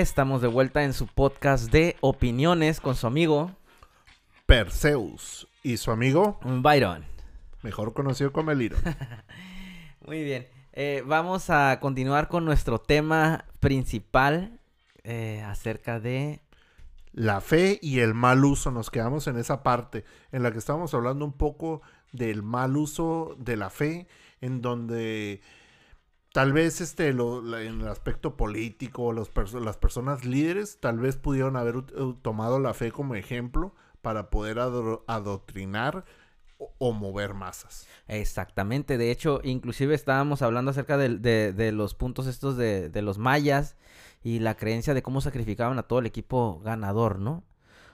Estamos de vuelta en su podcast de opiniones con su amigo Perseus y su amigo, Byron. mejor conocido como el. Muy bien. Eh, vamos a continuar con nuestro tema principal eh, acerca de... La fe y el mal uso. Nos quedamos en esa parte en la que estábamos hablando un poco del mal uso de la fe, en donde tal vez este lo- en el aspecto político, las personas líderes tal vez pudieron haber u- tomado la fe como ejemplo para poder adro- adoctrinar o, mover masas. Exactamente, de hecho, inclusive estábamos hablando acerca del- de, de los puntos estos de, de los mayas y la creencia de cómo sacrificaban a todo el equipo ganador, ¿no?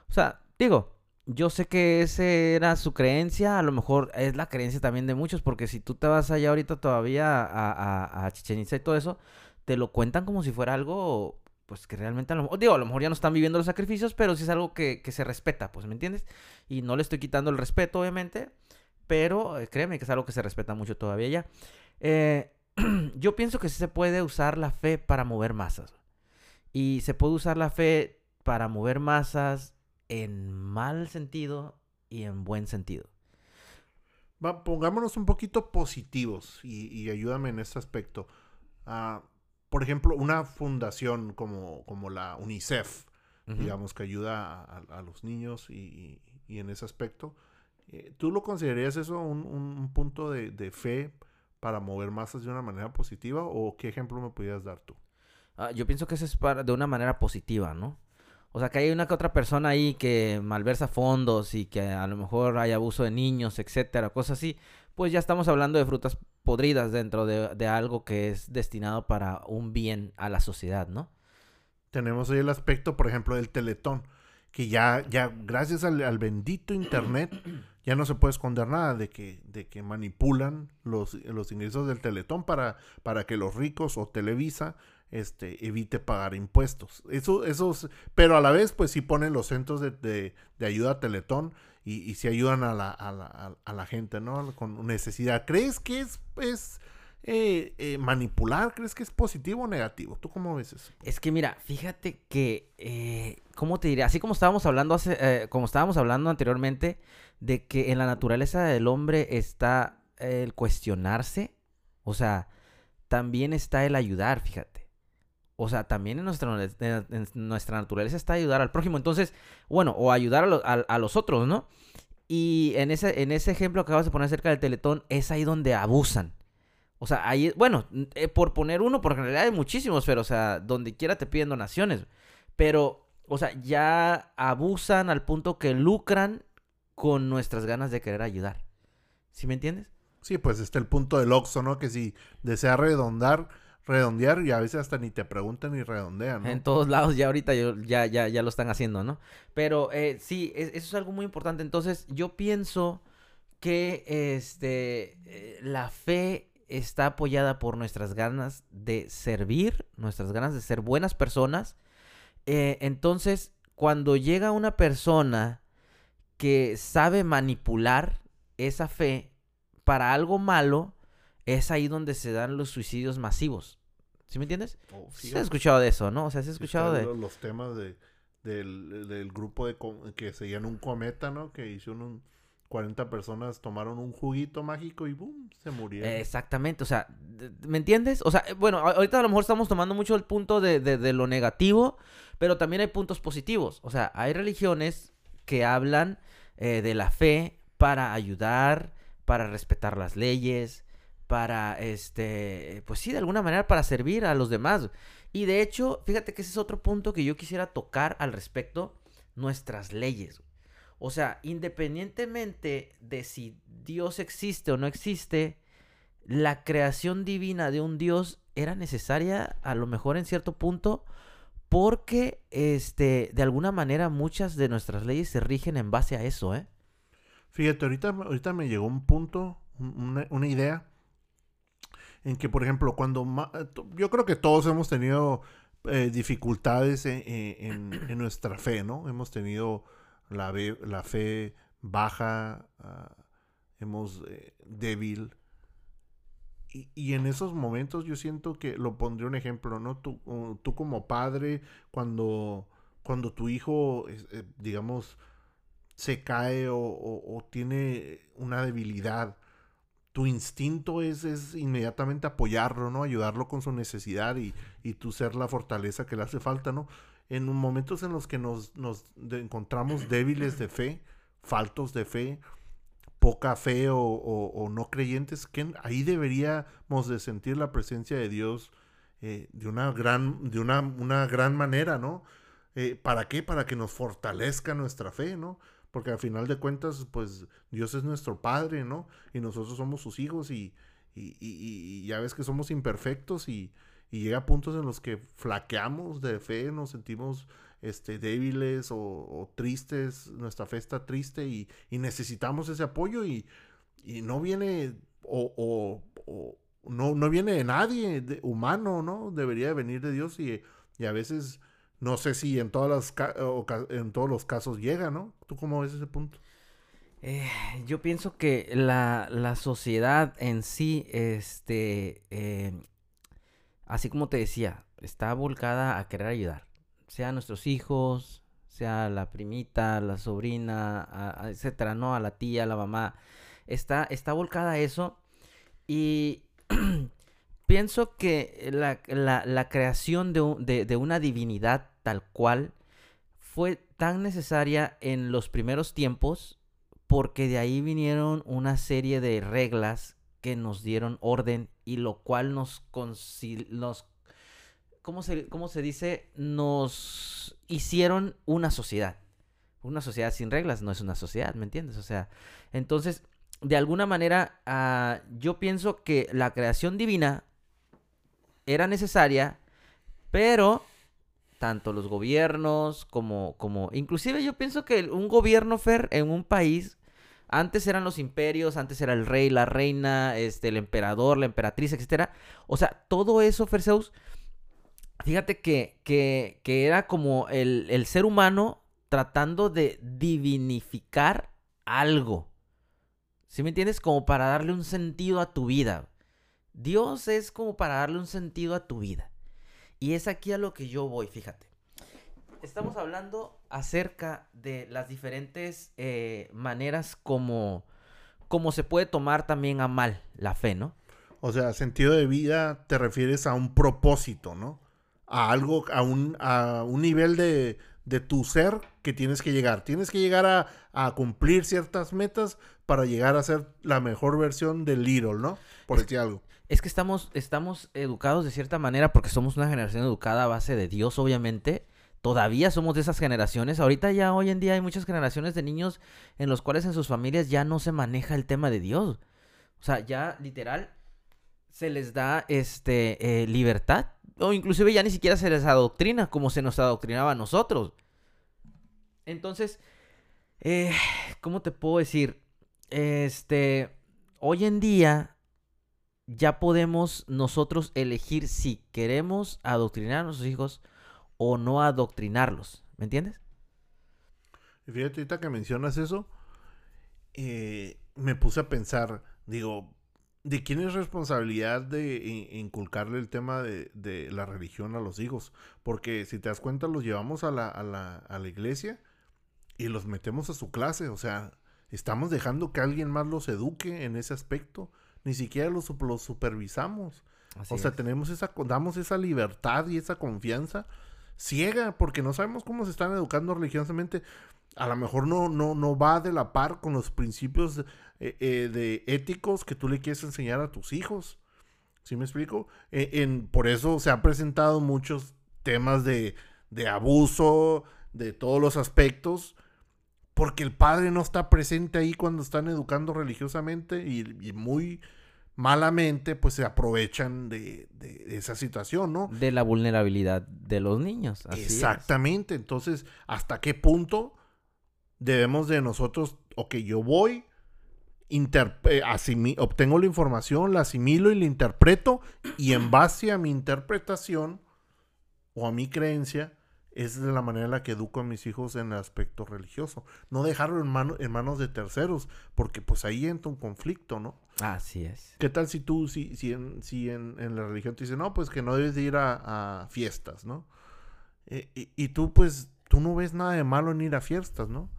O sea, digo, yo sé que esa era su creencia, a lo mejor es la creencia también de muchos, porque si tú te vas allá ahorita todavía a, a, a Chichen Itza y todo eso, te lo cuentan como si fuera algo, pues que realmente a lo mejor, digo, a lo mejor ya no están viviendo los sacrificios, pero sí es algo que, que se respeta, pues, ¿me entiendes? Y no le estoy quitando el respeto, obviamente, pero eh, créeme que es algo que se respeta mucho todavía ya. Eh, yo pienso que sí se puede usar la fe para mover masas. Y se puede usar la fe para mover masas en mal sentido y en buen sentido. Va, pongámonos un poquito positivos y, y ayúdame en este aspecto. Ah, por ejemplo, una fundación como, como la UNICEF, digamos, que ayuda a, a- a los niños y, en ese aspecto. eh, ¿Tú lo considerarías eso un, un- un punto de, de fe para mover masas de una manera positiva? ¿O qué ejemplo me pudieras dar tú? Ah, yo pienso que eso es para, de una manera positiva, ¿no? O sea, que hay una que otra persona ahí que malversa fondos y que a lo mejor hay abuso de niños, etcétera, cosas así. Pues ya estamos hablando de frutas podridas dentro de, algo que es destinado para un bien a la sociedad, ¿no? Tenemos ahí el aspecto, por ejemplo, del teletón, que ya, ya gracias al, al bendito internet, ya no se puede esconder nada de que, de que manipulan los, los ingresos del teletón para, para que los ricos o Televisa este, evite pagar impuestos. Eso, esos, pero a la vez, pues sí ponen los centros de, de- ayuda a Teletón y, y sí ayudan a la, a, la, a- a la gente, ¿no? Con necesidad. ¿Crees que es, es eh, eh, manipular? ¿Crees que es positivo o negativo? ¿Tú cómo ves eso? Es que mira, fíjate que, eh, ¿cómo te diré? Así como estábamos hablando hace, eh, como estábamos hablando anteriormente, de que en la naturaleza del hombre está el cuestionarse, o sea, también está el ayudar, fíjate. O sea, también en nuestra, naturaleza está ayudar al prójimo. Entonces, bueno, o ayudar a, lo- a- a los otros, ¿no? Y en ese, en ese ejemplo que acabas de poner acerca del teletón, es ahí donde abusan. O sea, ahí, bueno, eh, por poner uno, porque en realidad hay muchísimos, pero, o sea, donde quiera te piden donaciones. Pero, o sea, ya abusan al punto que lucran con nuestras ganas de querer ayudar. ¿Sí me entiendes? Sí, pues está el punto del Oxxo, ¿no? Que si desea redondar, redondear y a veces hasta ni te preguntan ni redondean, ¿no? En todos lados ya ahorita yo- ya, ya, ya lo están haciendo, ¿no? Pero eh, sí, es- eso es algo muy importante. Entonces, yo pienso que este, eh, la fe está apoyada por nuestras ganas de servir, nuestras ganas de ser buenas personas. Eh, entonces, cuando llega una persona que sabe manipular esa fe para algo malo, es ahí donde se dan los suicidios masivos. ¿Sí me entiendes? Oh, fíjate, has escuchado de eso, ¿no? O sea, sí has escuchado de... lo- Los temas de, del, del grupo de que seguían un cometa, ¿no? Que hicieron un... 40 personas tomaron un juguito mágico y ¡boom! Se murieron. Exactamente, o sea, ¿me entiendes? O sea, eh, bueno, ahorita a lo mejor estamos tomando mucho el punto de, de- de lo negativo, pero también hay puntos positivos. O sea, hay religiones que hablan eh, de la fe para ayudar, para respetar las leyes, para, este, pues sí, de alguna manera para servir a los demás. Y de hecho, fíjate que ese es otro punto que yo quisiera tocar al respecto, nuestras leyes. O sea, independientemente de si Dios existe o no existe, la creación divina de un Dios era necesaria a lo mejor en cierto punto porque este de alguna manera muchas de nuestras leyes se rigen en base a eso, ¿eh? Fíjate, ahorita, ahorita me llegó un punto, un- una, una idea, en que, por ejemplo, cuando... eh, Yo creo que todos hemos tenido eh, dificultades en, en- nuestra fe, ¿no? Hemos tenido la, la fe baja, ah, hemos eh, débil. y, en esos momentos yo siento que lo pondré un ejemplo, ¿no? Tú, tú como padre, cuando, cuando tu hijo, eh, digamos, se cae o, tiene una debilidad, tu instinto es, es, inmediatamente apoyarlo, ¿no? Ayudarlo con su necesidad y, y tú ser la fortaleza que le hace falta, ¿no? En momentos en los que nos, nos encontramos débiles de fe, faltos de fe, poca fe o, no creyentes, que ahí deberíamos de sentir la presencia de Dios eh, de una gran, de una, una gran manera, ¿no? Eh, ¿Para qué? Para que nos fortalezca nuestra fe, ¿no? Porque al final de cuentas, pues Dios es nuestro Padre, ¿no? Y nosotros somos sus hijos y, y, y, ya ves que somos imperfectos y, y llega a puntos en los que flaqueamos de fe, nos sentimos este, débiles o, tristes, nuestra fe está triste y, necesitamos ese apoyo y, no viene o, no, no, viene de nadie de, humano, ¿no? Debería venir de Dios y, a veces no sé si en, todas las en todos los casos llega, ¿no? ¿Tú cómo ves ese punto? Eh, yo pienso que la, sociedad en sí, este, eh, así como te decía, está volcada a querer ayudar sea nuestros hijos, sea la primita, la sobrina, etcétera, ¿no? A la tía, a la mamá. Está, está volcada a eso. Y pienso que la, creación de, de, una divinidad tal cual fue tan necesaria en los primeros tiempos porque de ahí vinieron una serie de reglas que nos dieron orden y lo cual nos, nos ¿cómo se, cómo se dice? Nos hicieron una sociedad. Una sociedad sin reglas no es una sociedad, ¿me entiendes? O sea, entonces, de alguna manera, ah, yo pienso que la creación divina era necesaria, pero tanto los gobiernos como, como, inclusive yo pienso que un gobierno, Fer, en un país, antes eran los imperios, antes era el rey, la reina, este, el emperador, la emperatriz, etcétera. O sea, todo eso, Ferseus, Fíjate que, que, era como el, ser humano tratando de divinificar algo. ¿Sí me entiendes? Como para darle un sentido a tu vida. Dios es como para darle un sentido a tu vida. Y es aquí a lo que yo voy, fíjate. Estamos hablando acerca de las diferentes eh, maneras como, como se puede tomar también a mal la fe, ¿no? O sea, sentido de vida te refieres a un propósito, ¿no? a algo, a un, a un nivel de, de tu ser que tienes que llegar. Tienes que llegar a, a, cumplir ciertas metas para llegar a ser la mejor versión del Little, ¿no? Por decir algo. Es que estamos, estamos educados de cierta manera porque somos una generación educada a base de Dios, obviamente. Todavía somos de esas generaciones. Ahorita ya hoy en día hay muchas generaciones de niños en los cuales en sus familias ya no se maneja el tema de Dios. O sea, ya literal se les da este eh, libertad o inclusive ya ni siquiera se les adoctrina como se nos adoctrinaba a nosotros. Entonces, eh, ¿cómo te puedo decir? Este, hoy en día ya podemos nosotros elegir si queremos adoctrinar a nuestros hijos o no adoctrinarlos. ¿Me entiendes? Fíjate, ahorita que mencionas eso, eh, me puse a pensar, digo, ¿De quién es responsabilidad de inculcarle el tema de, la religión a los hijos? Porque si te das cuenta, los llevamos a la, a, la, a la, iglesia y los metemos a su clase. O sea, estamos dejando que alguien más los eduque en ese aspecto. Ni siquiera los, los supervisamos. o sea, tenemos esa, damos esa libertad y esa confianza ciega porque no sabemos cómo se están educando religiosamente a lo mejor no, no, no va de la par con los principios eh, eh, de éticos que tú le quieres enseñar a tus hijos. ¿Sí me explico? E, en, por eso se han presentado muchos temas de, de abuso, de todos los aspectos, porque el padre no está presente ahí cuando están educando religiosamente y, muy malamente pues se aprovechan de, de, esa situación, ¿no? De la vulnerabilidad de los niños. Exactamente, entonces, ¿hasta qué punto debemos de nosotros, ok, yo voy, eh, obtengo la información, la asimilo y la interpreto y en base a mi interpretación o a mi creencia, es de la manera en la que educo a mis hijos en el aspecto religioso. No dejarlo en, mano, en manos de terceros, porque pues ahí entra un conflicto, ¿no? Así es. ¿Qué tal si tú, si, si, en, si en, la religión te dicen, no, pues que no debes de ir a, fiestas, ¿no? Eh, y, tú, pues, tú no ves nada de malo en ir a fiestas, ¿no?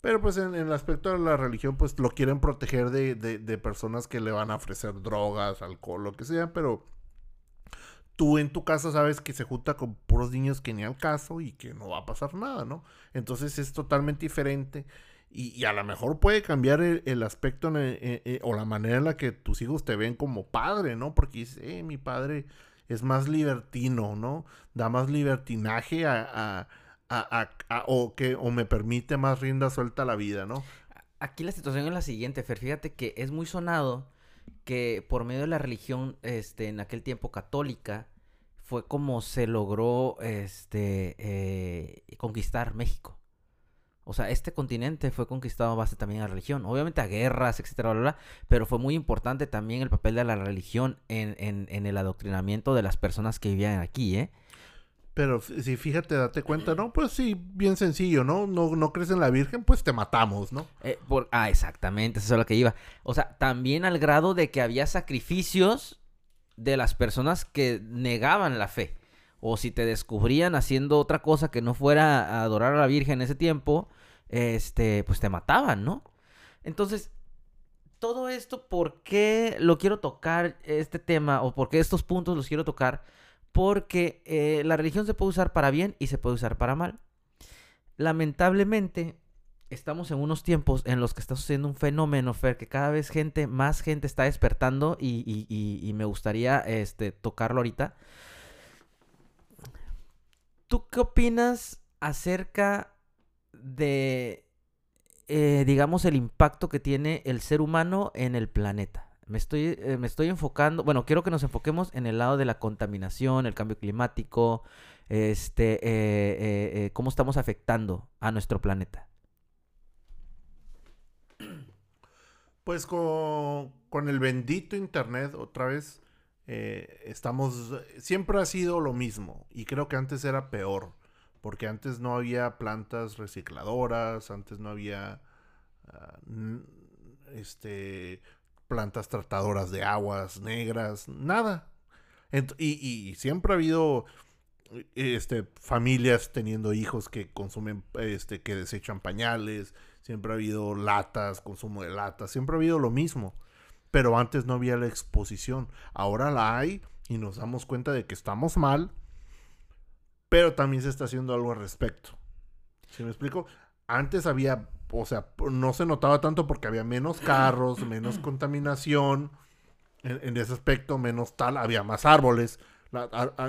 Pero pues en, el aspecto de la religión, pues lo quieren proteger de, de, de personas que le van a ofrecer drogas, alcohol, lo que sea, pero tú en tu casa sabes que se junta con puros niños que ni al caso y que no va a pasar nada, ¿no? Entonces es totalmente diferente y, a lo mejor puede cambiar el, aspecto o la manera en la que tus hijos te ven como padre, ¿no? Porque dices, eh, mi padre es más libertino, ¿no? Da más libertinaje a, o que o me permite más rienda suelta a la vida, ¿no? Aquí la situación es la siguiente, Fer, fíjate que es muy sonado que por medio de la religión, este, en aquel tiempo católica, fue como se logró, este, eh, conquistar México. O sea, este continente fue conquistado a base también a la religión. Obviamente a guerras, etcétera, bla, bla, pero fue muy importante también el papel de la religión en, en, en el adoctrinamiento de las personas que vivían aquí, ¿eh? Pero si fíjate, date cuenta, ¿no? Pues sí, bien sencillo, ¿no? No, no crees en la Virgen, pues te matamos, ¿no? Eh, por, ah, exactamente, eso es lo que iba. O sea, también al grado de que había sacrificios de las personas que negaban la fe. O si te descubrían haciendo otra cosa que no fuera a adorar a la Virgen en ese tiempo, este, pues te mataban, ¿no? Entonces, todo esto, ¿por qué lo quiero tocar este tema? O por qué estos puntos los quiero tocar? Porque eh, la religión se puede usar para bien y se puede usar para mal. Lamentablemente, estamos en unos tiempos en los que está sucediendo un fenómeno, Fer, que cada vez gente, más gente está despertando y, me gustaría este, tocarlo ahorita. ¿Tú qué opinas acerca de, eh, digamos, el impacto que tiene el ser humano en el planeta? Me estoy, eh, me estoy enfocando, bueno, quiero que nos enfoquemos en el lado de la contaminación, el cambio climático, este, eh, eh, cómo estamos afectando a nuestro planeta. Pues con, con el bendito Internet, otra vez, estamos, siempre ha sido lo mismo y creo que antes era peor, porque antes no había plantas recicladoras, antes no había... Ah, este plantas tratadoras de aguas negras, nada. y, siempre ha habido este, familias teniendo hijos que consumen, este, que desechan pañales, siempre ha habido latas, consumo de latas, siempre ha habido lo mismo. Pero antes no había la exposición. Ahora la hay y nos damos cuenta de que estamos mal, pero también se está haciendo algo al respecto. ¿Sí me explico? Antes había o sea, no se notaba tanto porque había menos carros, menos contaminación, en, ese aspecto, menos tal, había más árboles.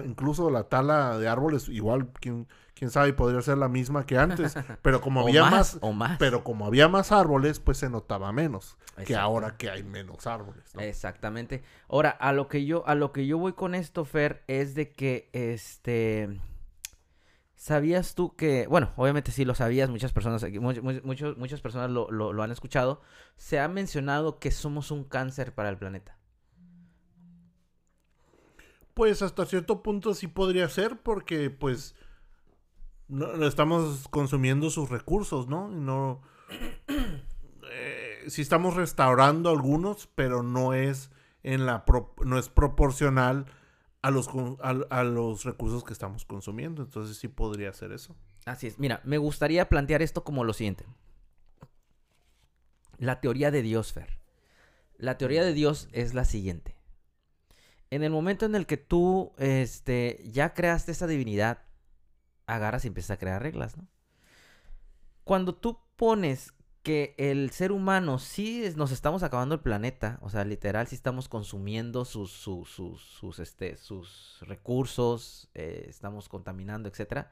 incluso la tala de árboles, igual, quién, quién sabe, podría ser la misma que antes, pero como había más, pero como había más árboles, pues se notaba menos que ahora que hay menos árboles. Exactamente. Ahora, a lo que yo, a lo que yo voy con esto, Fer, es de que este ¿Sabías tú que, bueno, obviamente sí lo sabías, muchas personas, muchas personas lo, han escuchado, se ha mencionado que somos un cáncer para el planeta? Pues hasta cierto punto sí podría ser porque pues no, estamos consumiendo sus recursos, ¿no? No, eh, sí estamos restaurando algunos, pero no es en la no es proporcional a los, a, los recursos que estamos consumiendo. Entonces sí podría ser eso. Así es. Mira, me gustaría plantear esto como lo siguiente. La teoría de Dios, Fer. La teoría de Dios es la siguiente. En el momento en el que tú este, ya creaste esa divinidad, agarras y empiezas a crear reglas, ¿no? Cuando tú pones que el ser humano sí nos estamos acabando el planeta, o sea, literal sí estamos consumiendo sus, sus, sus, este, sus recursos, eh, estamos contaminando, etcétera,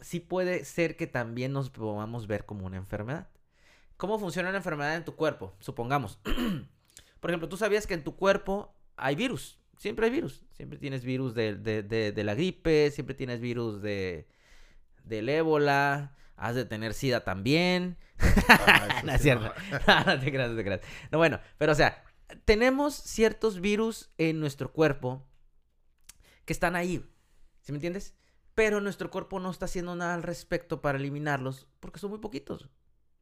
sí puede ser que también nos podamos ver como una enfermedad. ¿Cómo funciona una enfermedad en tu cuerpo? Supongamos. Por ejemplo, tú sabías que en tu cuerpo hay virus. Siempre hay virus. Siempre tienes virus de, de, de la gripe, siempre tienes virus de, del ébola, has de tener sida también. Ah, no es cierto. No, te creas, no te creas. No, bueno, pero o sea, tenemos ciertos virus en nuestro cuerpo que están ahí. ¿Sí me entiendes? pero nuestro cuerpo no está haciendo nada al respecto para eliminarlos porque son muy poquitos.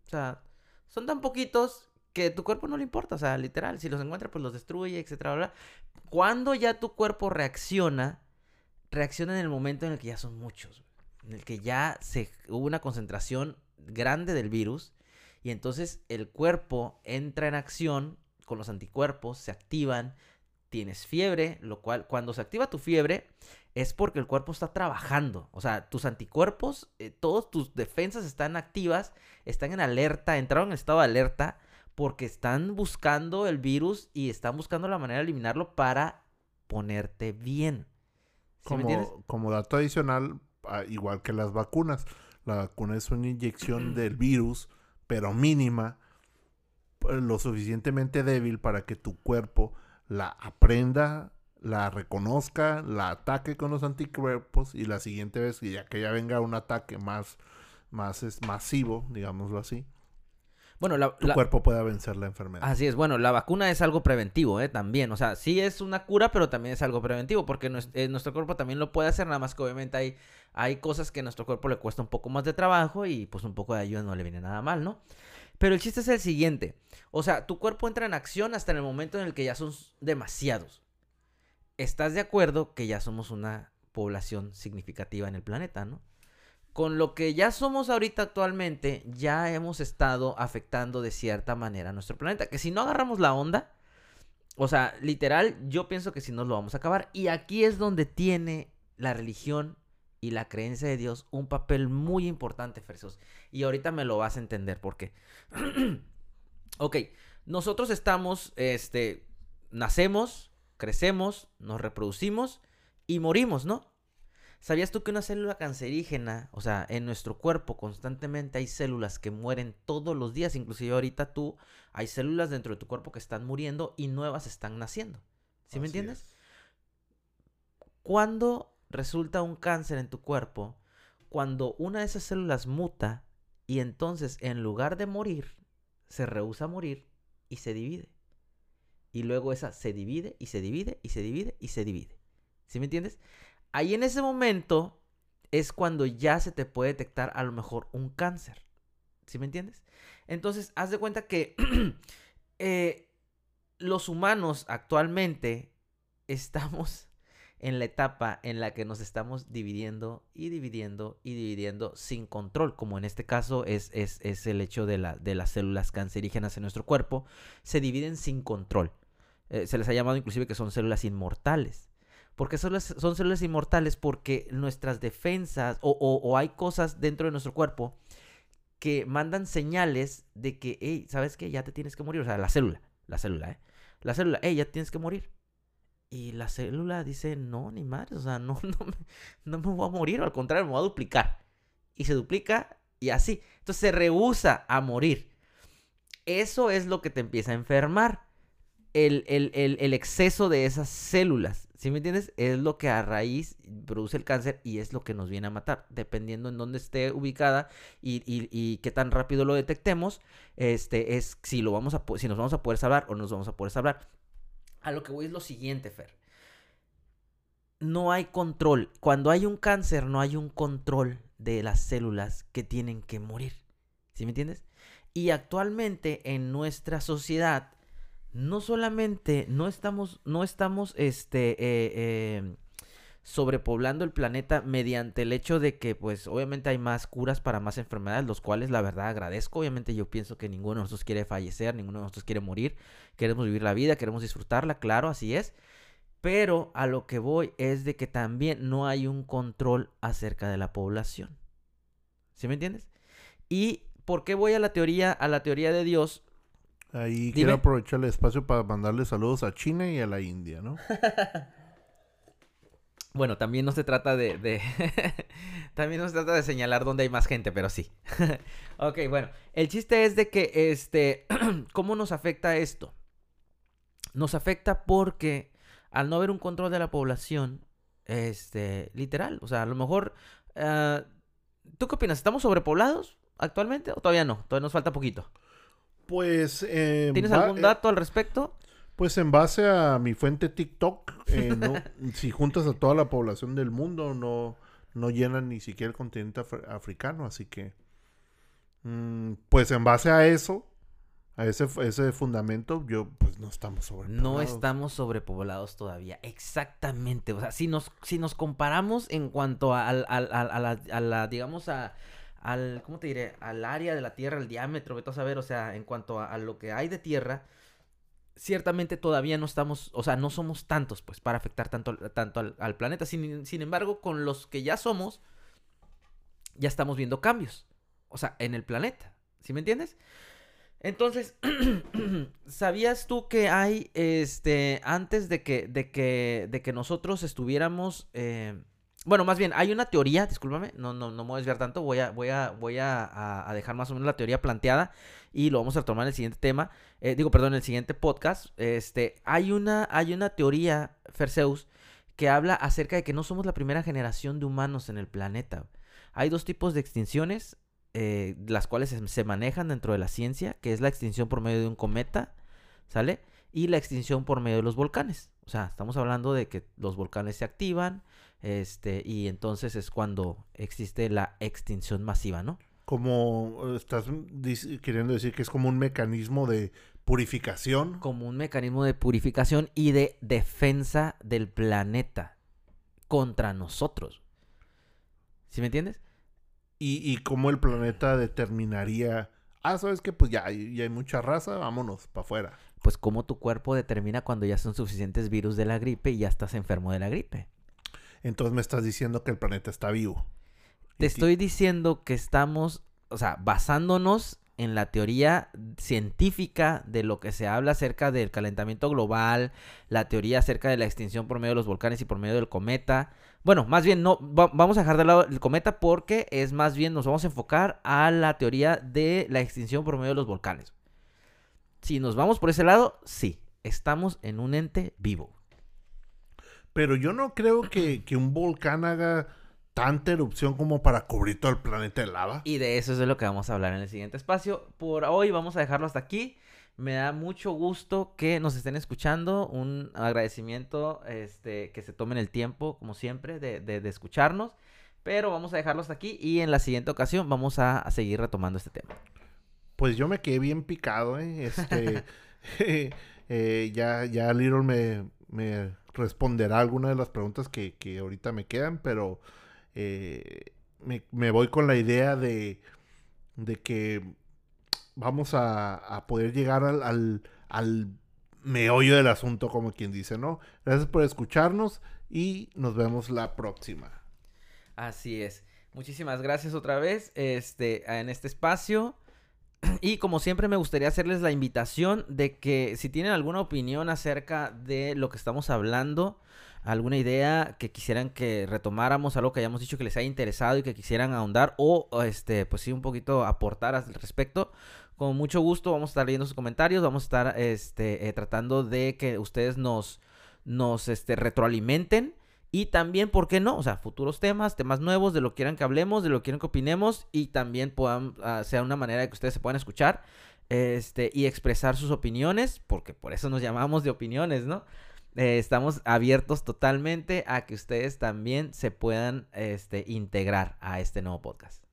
O sea, son tan poquitos que tu cuerpo no le importa, o sea, literal, si los encuentra pues los destruye, etcétera, bla, bla. Cuando ya tu cuerpo reacciona, reacciona en el momento en el que ya son muchos, en el que ya se hubo una concentración grande del virus y entonces el cuerpo entra en acción con los anticuerpos, se activan, tienes fiebre, lo cual cuando se activa tu fiebre es porque el cuerpo está trabajando. O sea, tus anticuerpos, eh, todas tus defensas están activas, están en alerta, entraron en estado de alerta porque están buscando el virus y están buscando la manera de eliminarlo para ponerte bien. ¿Sí? Como, como dato adicional, igual que las vacunas, la vacuna es una inyección del virus, pero mínima, pues, lo suficientemente débil para que tu cuerpo la aprenda, la reconozca, la ataque con los anticuerpos y la siguiente vez que ya que ya venga un ataque más, más es, masivo, digámoslo así, Bueno, la, tu la- cuerpo pueda vencer la enfermedad. Así es, bueno, la vacuna es algo preventivo, ¿eh? También, o sea, sí es una cura, pero también es algo preventivo, porque eh, nuestro cuerpo también lo puede hacer, nada más que obviamente hay, hay cosas que a nuestro cuerpo le cuesta un poco más de trabajo y pues un poco de ayuda no le viene nada mal, ¿no? Pero el chiste es el siguiente, o sea, tu cuerpo entra en acción hasta en el momento en el que ya son demasiados. ¿Estás de acuerdo que ya somos una población significativa en el planeta, ¿no? Con lo que ya somos ahorita actualmente, ya hemos estado afectando de cierta manera a nuestro planeta. Que si no agarramos la onda, o sea, literal, yo pienso que si nos lo vamos a acabar. Y aquí es donde tiene la religión y la creencia de Dios un papel muy importante, Fersos. Y ahorita me lo vas a entender por qué. ok, nosotros estamos, este, nacemos, crecemos, nos reproducimos y morimos, ¿no? ¿Sabías tú que una célula cancerígena, o sea, en nuestro cuerpo constantemente hay células que mueren todos los días, inclusive ahorita tú hay células dentro de tu cuerpo que están muriendo y nuevas están naciendo? ¿Sí me entiendes? es. Cuando resulta un cáncer en tu cuerpo, cuando una de esas células muta y entonces en lugar de morir, se rehúsa a morir y se divide. Y luego esa se divide y se divide y se divide y se divide. ¿Sí me entiendes? Ahí en ese momento es cuando ya se te puede detectar a lo mejor un cáncer. ¿Sí me entiendes? Entonces, haz de cuenta que eh, los humanos actualmente estamos en la etapa en la que nos estamos dividiendo y dividiendo y dividiendo sin control, como en este caso es, es, es el hecho de, la, de las células cancerígenas en nuestro cuerpo, se dividen sin control. Eh, se les ha llamado inclusive que son células inmortales. ¿Por qué son, las- son células inmortales? Porque nuestras defensas o, o- o hay cosas dentro de nuestro cuerpo que mandan señales de que, hey, ¿sabes qué? Ya te tienes que morir. O sea, la célula, la célula, ¿eh? La célula, hey, ya tienes que morir. Y la célula dice, no, ni madre, o sea, no, no, me, no me voy a morir, al contrario, me voy a duplicar. Y se duplica y así. Entonces se rehúsa a morir. Eso es lo que te empieza a enfermar. El- el- el exceso de esas células, ¿sí me entiendes? Es lo que a raíz produce el cáncer y es lo que nos viene a matar. Dependiendo en dónde esté ubicada y, y- y qué tan rápido lo detectemos, este, es si, lo vamos a, si nos vamos a poder salvar o no nos vamos a poder salvar. A lo que voy es lo siguiente, Fer. No hay control. Cuando hay un cáncer, no hay un control de las células que tienen que morir. ¿Sí me entiendes? Y actualmente en nuestra sociedad, no solamente no estamos, no estamos este, eh, eh, sobrepoblando el planeta mediante el hecho de que, pues, obviamente hay más curas para más enfermedades, los cuales la verdad agradezco. Obviamente yo pienso que ninguno de nosotros quiere fallecer, ninguno de nosotros quiere morir. Queremos vivir la vida, queremos disfrutarla, claro, así es. Pero a lo que voy es de que también no hay un control acerca de la población. ¿Sí me entiendes? ¿Y por qué voy a la teoría, a la teoría de Dios? Ahí Dime. quiero aprovechar el espacio para mandarle saludos a China y a la India, ¿no? Bueno, también no se trata de... de- también no se trata de señalar dónde hay más gente, pero sí. ok, bueno. El chiste es de que, este, ¿cómo nos afecta esto? Nos afecta porque al no haber un control de la población, este, literal, o sea, a lo mejor... ah, ¿Tú qué opinas? ¿Estamos sobrepoblados actualmente o todavía no? Todavía nos falta poquito. Pues, eh, ¿Tienes algún dato al respecto? Pues en base a mi fuente TikTok, eh, no- si juntas a toda la población del mundo, no, no llenan ni siquiera el continente af- africano, así que, mm, pues en base a eso, a ese, ese fundamento, yo, pues no estamos sobrepoblados. No estamos sobrepoblados todavía. Exactamente. O sea, si nos, si nos comparamos en cuanto a, a la, a la, digamos, a, al, ¿cómo te diré? Al área de la Tierra, el diámetro, vete a saber, o sea, en cuanto a, lo que hay de Tierra, ciertamente todavía no estamos, o sea, no somos tantos, pues, para afectar tanto, tanto al, al planeta. Sin, sin embargo, con los que ya somos, ya estamos viendo cambios. O sea, en el planeta. ¿Sí me entiendes? Entonces, ¿sabías tú que hay, este, antes de que, de que, de que nosotros estuviéramos, eh, bueno, más bien, hay una teoría, discúlpame, no, no, no me voy a desviar tanto, voy a, voy a, voy a, a- dejar más o menos la teoría planteada y lo vamos a retomar en el siguiente tema, eh, digo, perdón, en el siguiente podcast, este, hay una, hay una teoría, Ferseus, que habla acerca de que no somos la primera generación de humanos en el planeta. Hay dos tipos de extinciones, eh, las cuales se, se manejan dentro de la ciencia, que es la extinción por medio de un cometa, ¿sale? Y la extinción por medio de los volcanes. O sea, estamos hablando de que los volcanes se activan, este, y entonces es cuando existe la extinción masiva, ¿no? Como eh, estás queriendo decir que es como un mecanismo de purificación. Como un mecanismo de purificación y de defensa del planeta contra nosotros. ¿Sí me entiendes? Y, y cómo el planeta determinaría, ah, ¿sabes qué? Pues ya, hay- ya hay mucha raza, vámonos para afuera. Pues como tu cuerpo determina cuando ya son suficientes virus de la gripe y ya estás enfermo de la gripe. Entonces me estás diciendo que el planeta está vivo. Te estoy diciendo que estamos, o sea, basándonos en la teoría científica de lo que se habla acerca del calentamiento global, la teoría acerca de la extinción por medio de los volcanes y por medio del cometa. Bueno, más bien no, va- vamos a dejar de lado el cometa porque es más bien nos vamos a enfocar a la teoría de la extinción por medio de los volcanes. Si nos vamos por ese lado, sí, estamos en un ente vivo. Pero yo no creo que, que un volcán haga tanta erupción como para cubrir todo el planeta de lava. Y de eso es de lo que vamos a hablar en el siguiente espacio. Por hoy vamos a dejarlo hasta aquí. Me da mucho gusto que nos estén escuchando. Un agradecimiento este, que se tomen el tiempo, como siempre, de, de- de escucharnos. Pero vamos a dejarlo hasta aquí y en la siguiente ocasión vamos a, a seguir retomando este tema. Pues yo me quedé bien picado, ¿eh? Este, eh, ya, ya Little me, me responderá alguna de las preguntas que, que ahorita me quedan, pero eh, me, me voy con la idea de, de que vamos a, a poder llegar al, al, al meollo del asunto, como quien dice, ¿no? Gracias por escucharnos y nos vemos la próxima. Así es. Muchísimas gracias otra vez este, en este espacio. Y como siempre me gustaría hacerles la invitación de que si tienen alguna opinión acerca de lo que estamos hablando, alguna idea que quisieran que retomáramos, algo que hayamos dicho que les haya interesado y que quisieran ahondar o este pues sí un poquito aportar al respecto, con mucho gusto vamos a estar leyendo sus comentarios, vamos a estar este eh, tratando de que ustedes nos nos este retroalimenten y también, ¿por qué no? O sea, futuros temas, temas nuevos, de lo que quieran que hablemos, de lo que quieran que opinemos y también puedan, ah, sea una manera de que ustedes se puedan escuchar este, y expresar sus opiniones, porque por eso nos llamamos de opiniones, ¿no? Eh, estamos abiertos totalmente a que ustedes también se puedan este, integrar a este nuevo podcast.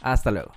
Hasta luego.